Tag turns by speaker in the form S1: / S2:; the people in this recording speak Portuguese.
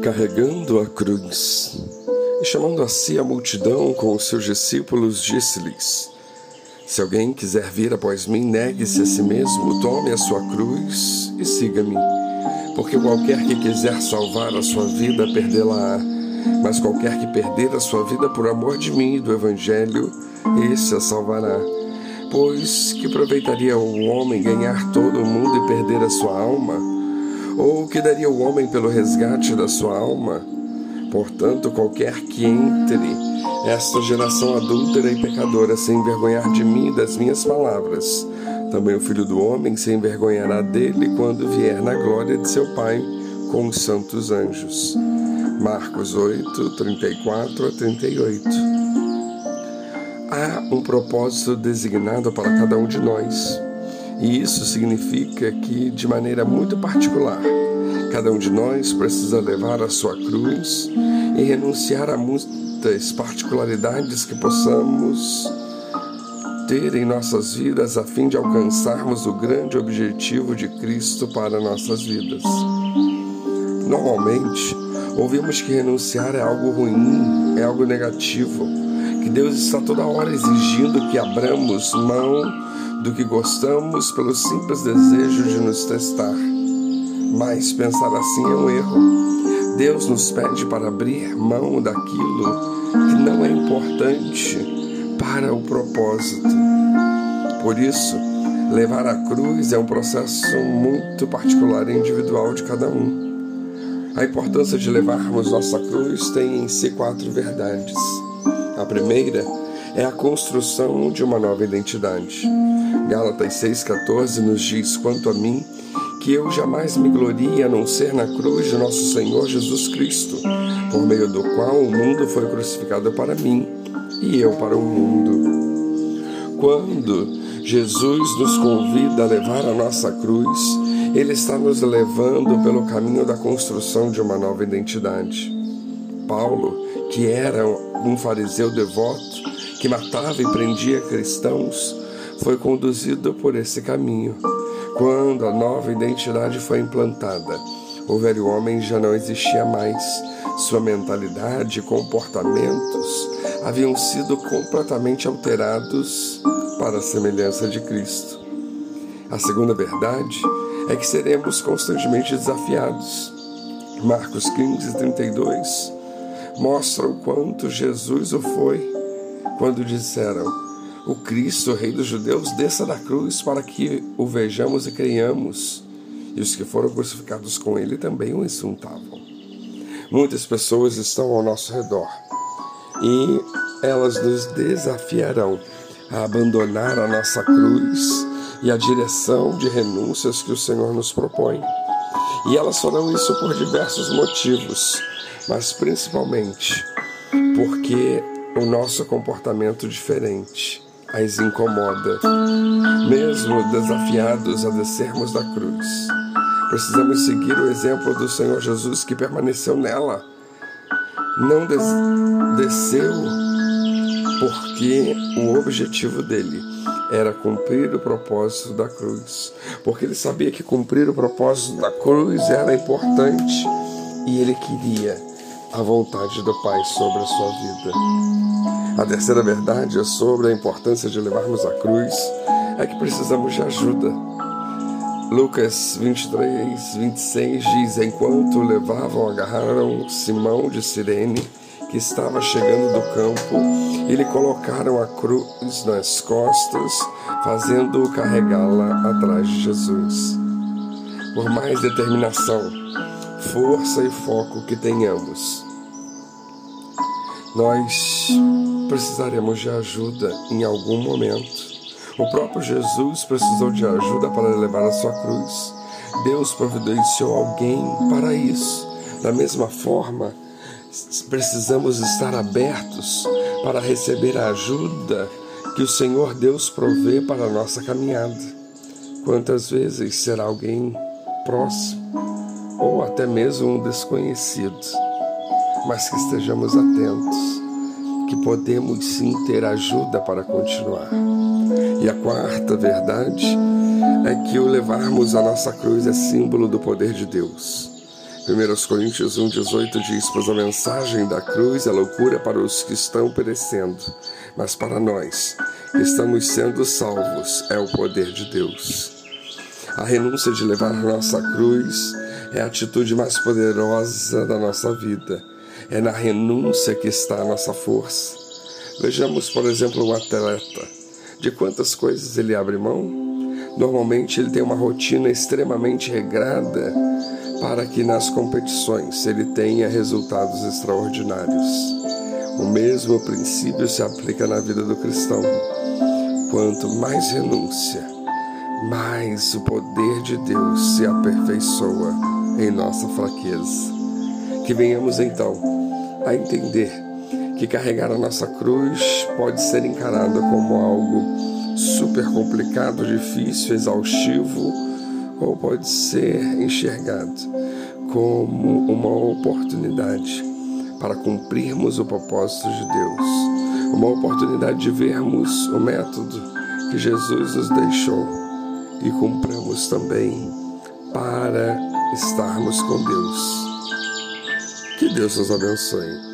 S1: carregando a cruz e chamando a si a multidão com os seus discípulos, disse-lhes: Se alguém quiser vir após mim, negue-se a si mesmo, tome a sua cruz e siga-me. Porque qualquer que quiser salvar a sua vida, perdê-la-á. Mas qualquer que perder a sua vida por amor de mim e do Evangelho, esse a salvará. Pois que aproveitaria o homem ganhar todo o mundo e perder a sua alma? Ou o que daria o homem pelo resgate da sua alma? Portanto, qualquer que entre esta geração adúltera e pecadora sem envergonhar de mim e das minhas palavras, também o filho do homem se envergonhará dele quando vier na glória de seu Pai com os santos anjos. Marcos 8, 34 a 38. Há um propósito designado para cada um de nós e isso significa que, de maneira muito particular, cada um de nós precisa levar a sua cruz e renunciar a muitas particularidades que possamos ter em nossas vidas a fim de alcançarmos o grande objetivo de Cristo para nossas vidas. Normalmente, ouvimos que renunciar é algo ruim, é algo negativo, que Deus está toda hora exigindo que abramos mão do que gostamos pelo simples desejo de nos testar. Mas pensar assim é um erro. Deus nos pede para abrir mão daquilo que não é importante para o propósito. Por isso, levar a cruz é um processo muito particular e individual de cada um. A importância de levarmos nossa cruz tem em si quatro verdades. A primeira é a construção de uma nova identidade. Gálatas 6,14 nos diz: Quanto a mim, que eu jamais me glorie a não ser na cruz de nosso Senhor Jesus Cristo, por meio do qual o mundo foi crucificado para mim e eu para o mundo. Quando Jesus nos convida a levar a nossa cruz, Ele está nos levando pelo caminho da construção de uma nova identidade. Paulo, que era um fariseu devoto, que matava e prendia cristãos, foi conduzido por esse caminho. Quando a nova identidade foi implantada, o velho homem já não existia mais. Sua mentalidade e comportamentos haviam sido completamente alterados para a semelhança de Cristo. A segunda verdade é que seremos constantemente desafiados. Marcos 15, 32 mostra o quanto Jesus o foi quando disseram: O Cristo, Rei dos Judeus, desça da cruz para que o vejamos e creiamos. E os que foram crucificados com ele também o insultavam. Muitas pessoas estão ao nosso redor e elas nos desafiarão a abandonar a nossa cruz e a direção de renúncias que o Senhor nos propõe. E elas farão isso por diversos motivos, mas principalmente porque o nosso comportamento diferente as incomoda, mesmo desafiados a descermos da cruz. Precisamos seguir o exemplo do Senhor Jesus que permaneceu nela. Não des desceu porque o objetivo dele era cumprir o propósito da cruz, porque ele sabia que cumprir o propósito da cruz era importante e ele queria a vontade do Pai sobre a sua vida. A terceira verdade é sobre a importância de levarmos a cruz é que precisamos de ajuda. Lucas 23, 26 diz: Enquanto levavam, agarraram Simão de Sirene, que estava chegando do campo, e lhe colocaram a cruz nas costas, fazendo-o carregá-la atrás de Jesus. Por mais determinação, força e foco que tenhamos, nós precisaremos de ajuda em algum momento. O próprio Jesus precisou de ajuda para levar a sua cruz. Deus providenciou alguém para isso. Da mesma forma, precisamos estar abertos para receber a ajuda que o Senhor Deus provê para a nossa caminhada. Quantas vezes será alguém próximo ou até mesmo um desconhecido, mas que estejamos atentos, que podemos sim ter ajuda para continuar. E a quarta verdade é que o levarmos a nossa cruz é símbolo do poder de Deus. 1 Coríntios 1,18 diz: Pois a mensagem da cruz é loucura para os que estão perecendo, mas para nós, que estamos sendo salvos, é o poder de Deus. A renúncia de levar nossa cruz é a atitude mais poderosa da nossa vida. É na renúncia que está a nossa força. Vejamos, por exemplo, um atleta. De quantas coisas ele abre mão? Normalmente ele tem uma rotina extremamente regrada para que nas competições ele tenha resultados extraordinários. O mesmo princípio se aplica na vida do cristão. Quanto mais renúncia, mais o poder de Deus se aperfeiçoa em nossa fraqueza. Que venhamos então a entender que carregar a nossa cruz pode ser encarada como algo super complicado, difícil, exaustivo ou pode ser enxergado como uma oportunidade para cumprirmos o propósito de Deus, uma oportunidade de vermos o método que Jesus nos deixou e cumpramos também para estarmos com Deus. Que Deus nos abençoe.